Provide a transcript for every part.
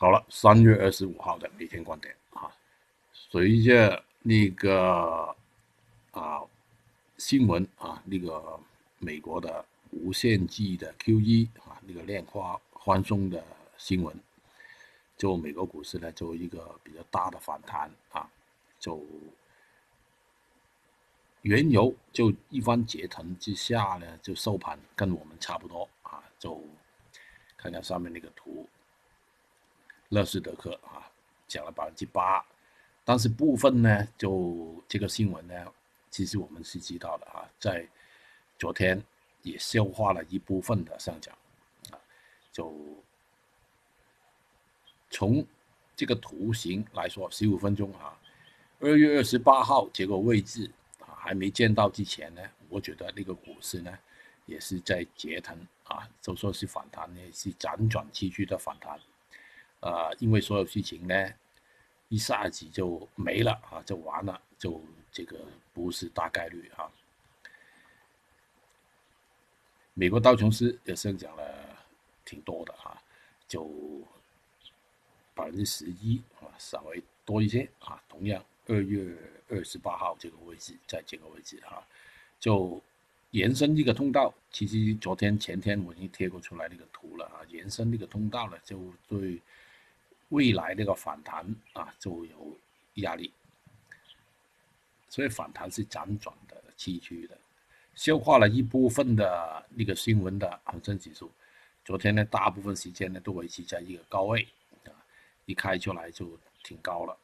好了，三月二十五号的每天观点啊，随着那个啊新闻啊，那个美国的无限期的 QE 啊，那个量化宽松的新闻，就美国股市呢，就一个比较大的反弹啊，就原油就一番折腾之下呢，就收盘跟我们差不多啊，就看看上面那个图。乐视德克啊，涨了百分之八，但是部分呢，就这个新闻呢，其实我们是知道的啊，在昨天也消化了一部分的上涨啊，就从这个图形来说，十五分钟啊，二月二十八号这个位置啊，还没见到之前呢，我觉得那个股市呢，也是在折腾啊，就说是反弹呢，是辗转崎岖的反弹。啊，因为所有事情呢，一下子就没了啊，就完了，就这个不是大概率啊。美国道琼斯也上涨了挺多的啊，就百分之十一啊，稍微多一些啊。同样，二月二十八号这个位置，在这个位置啊，就延伸一个通道。其实昨天、前天我已经贴过出来那个图了啊，延伸那个通道呢，就对。未来那个反弹啊，就有压力，所以反弹是辗转的、崎岖的，消化了一部分的那个新闻的恒生指数，昨天呢，大部分时间呢都维持在一个高位啊，一开出来就挺高了，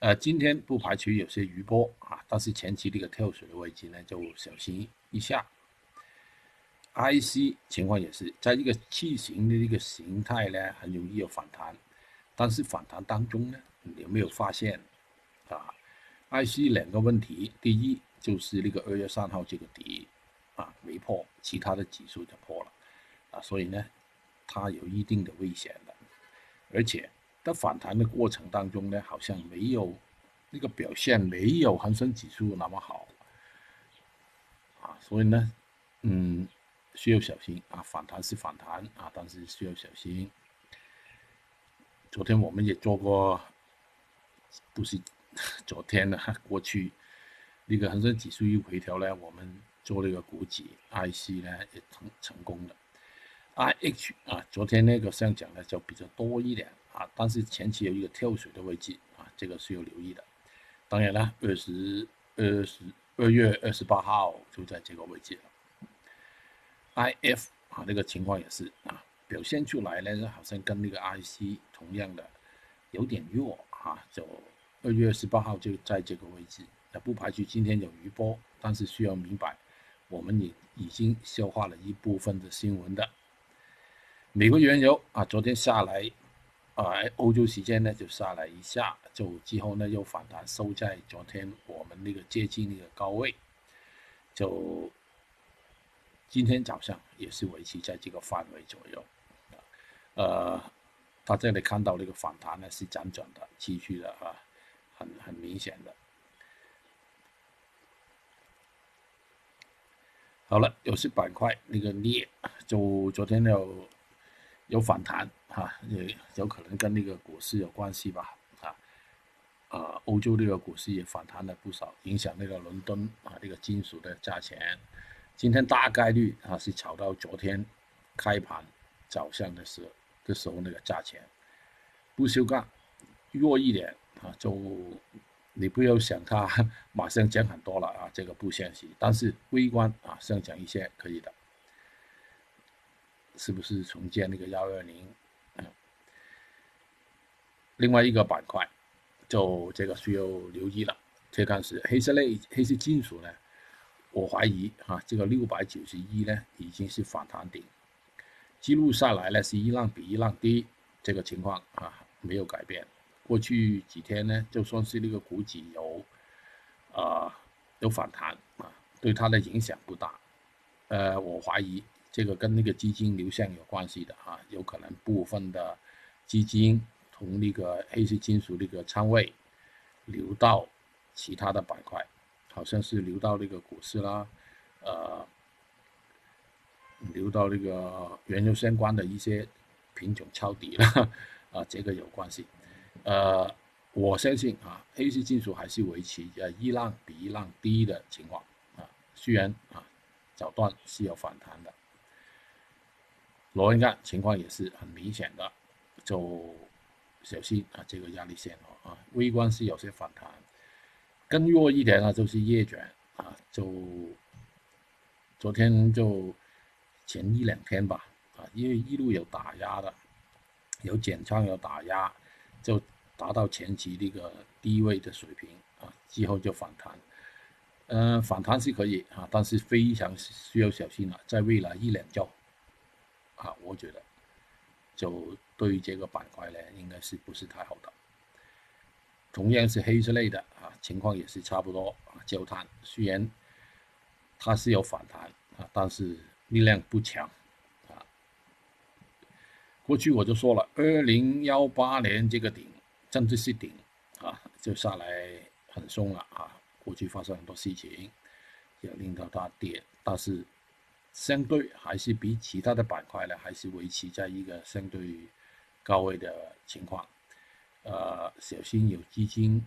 呃，今天不排除有些余波啊，但是前期这个跳水的位置呢，就小心一下。IC 情况也是在一个器型的一个形态呢，很容易有反弹。但是反弹当中呢，你有没有发现啊？IC 两个问题，第一就是那个二月三号这个底啊没破，其他的指数就破了啊，所以呢，它有一定的危险的。而且在反弹的过程当中呢，好像没有那个表现没有恒生指数那么好啊，所以呢，嗯，需要小心啊。反弹是反弹啊，但是需要小心。昨天我们也做过，不是昨天的，过去那个恒生指数一回调呢，我们做那个股指 IC 呢也成成功的，IH 啊，昨天那个上涨呢就比较多一点啊，但是前期有一个跳水的位置啊，这个是要留意的。当然了，二十二十二月二十八号就在这个位置了，IF 啊，那个情况也是啊。表现出来呢，好像跟那个 IC 同样的有点弱啊，就二月十八号就在这个位置，那不排除今天有余波，但是需要明白，我们也已经消化了一部分的新闻的。美国原油啊，昨天下来啊，欧洲时间呢就下来一下，就之后呢又反弹收在昨天我们那个接近那个高位，就今天早上也是维持在这个范围左右。呃，他这里看到那个反弹呢是辗转的、继续的啊，很很明显的。好了，有些板块那个镍，就昨天有有反弹哈，也有可能跟那个股市有关系吧啊。呃，欧洲那个股市也反弹了不少，影响那个伦敦啊那个金属的价钱。今天大概率啊是炒到昨天开盘早上的时候。的时候那个价钱，不锈钢弱一点啊，就你不要想它马上涨很多了啊，这个不现实。但是微观啊上涨一些可以的，是不是重建那个幺二零？另外一个板块，就这个需要留意了。铁矿石、黑色类、黑色金属呢，我怀疑啊，这个六百九十一呢已经是反弹顶。记录下来呢是一浪比一浪低，这个情况啊没有改变。过去几天呢，就算是那个股指有啊有反弹啊，对它的影响不大。呃，我怀疑这个跟那个基金流向有关系的啊，有可能部分的基金从那个黑色金属那个仓位流到其他的板块，好像是流到那个股市啦，呃。流到那个原油相关的一些品种抄底了，啊，这个有关系。呃，我相信啊，A C 金属还是维持呃一浪比一浪低的情况啊，虽然啊早段是有反弹的。螺纹钢情况也是很明显的，就小心啊这个压力线哦啊，微观是有些反弹，更弱一点呢就是叶卷啊，就昨天就前一两天吧啊，因为一路有打压的，有减仓有打压，就达到前期那个低位的水平啊，之后就反弹，嗯，反弹是可以啊，但是非常需要小心了，在未来一两周。啊，我觉得就对于这个板块呢，应该是不是太好的。同样是黑色类的啊，情况也是差不多啊。焦炭虽然它是有反弹啊，但是力量不强啊。过去我就说了，二零幺八年这个顶，甚至是顶啊，就下来很松了啊。过去发生很多事情，也令到它跌，但是。相对还是比其他的板块呢，还是维持在一个相对高位的情况。呃，小心有资金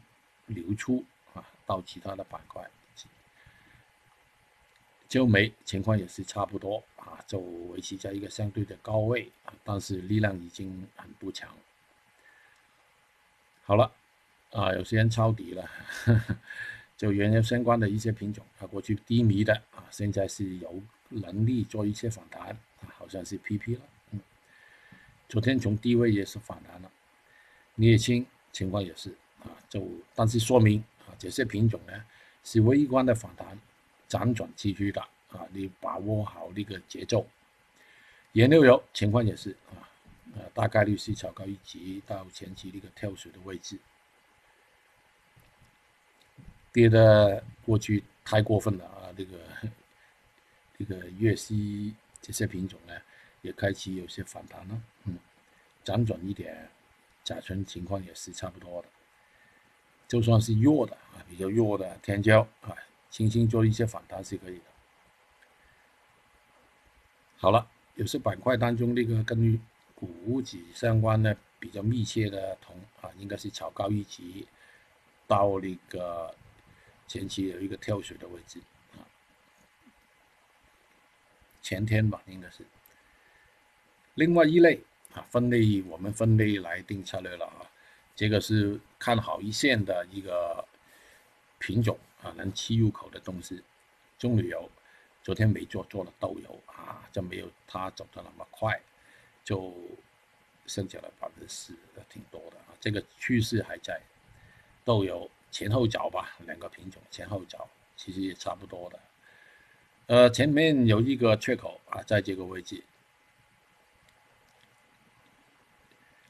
流出啊，到其他的板块。焦煤情况也是差不多啊，就维持在一个相对的高位啊，但是力量已经很不强。好了，啊，有些人抄底了，就原油相关的一些品种啊，过去低迷的啊，现在是有。能力做一些反弹，好像是 PP 了，嗯，昨天从低位也是反弹了，镍氢情况也是啊，就但是说明啊，这些品种呢是微观的反弹，辗转继续的啊，你把握好那个节奏。原料油情况也是啊，呃，大概率是炒高一级到前期那个跳水的位置，跌的过去太过分了啊，这个。这个粤西这些品种呢，也开始有些反弹了，嗯，辗转一点，甲醇情况也是差不多的。就算是弱的啊，比较弱的天胶啊，轻轻做一些反弹是可以的。好了，有些板块当中那个跟股指相关的比较密切的同啊，应该是炒高一级，到那个前期有一个跳水的位置。前天吧，应该是。另外一类啊，分类我们分类来定策略了啊。这个是看好一线的一个品种啊，能吃入口的东西。棕榈油昨天没做，做了豆油啊，就没有它走的那么快，就剩下了百分之四，挺多的啊。这个趋势还在。豆油前后脚吧，两个品种前后脚其实也差不多的。呃，前面有一个缺口啊，在这个位置。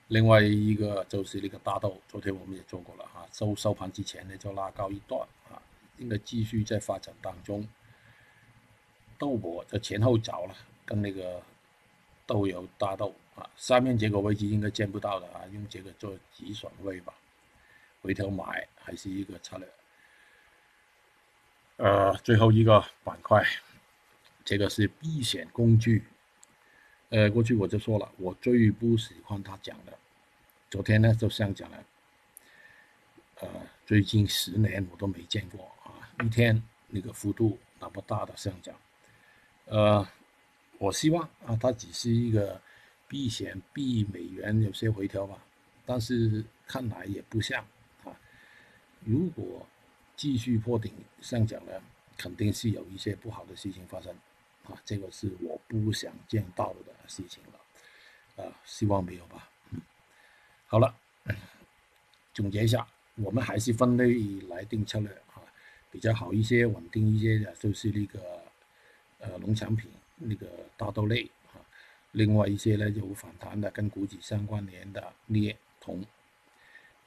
另外一个就是那个大豆，昨天我们也做过了哈，收收盘之前呢就拉高一段，应该继续在发展当中。豆粕就前后找了，跟那个豆油大豆啊，下面这个位置应该见不到的啊，用这个做止损位吧，回头买还是一个策略。呃，最后一个板块，这个是避险工具。呃，过去我就说了，我最不喜欢他讲的。昨天呢，就上讲了。呃，最近十年我都没见过，一天那个幅度那么大的上涨。呃，我希望啊，它只是一个避险避美元有些回调吧，但是看来也不像啊。如果继续破顶上涨呢，肯定是有一些不好的事情发生，啊，这个是我不想见到的事情了，啊，希望没有吧。好了，总结一下，我们还是分类来定策略，比较好一些、稳定一些的，就是那个呃农产品那个大豆类啊，另外一些呢有反弹的，跟股指相关联的镍、铜，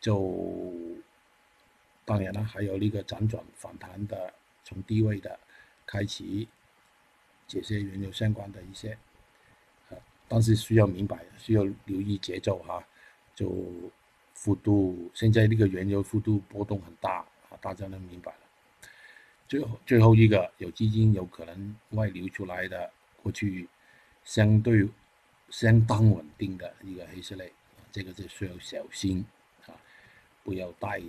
就。当然了，还有那个辗转反弹的，从低位的开启，这些原油相关的一些，但是需要明白，需要留意节奏哈，就幅度，现在那个原油幅度波动很大啊，大家能明白了。最后最后一个有资金有可能外流出来的，过去相对相当稳定的一个黑色类，这个就需要小心啊，不要带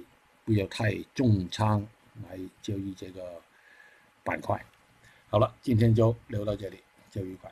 不要太重仓来交易这个板块。好了，今天就聊到这里，交易愉快。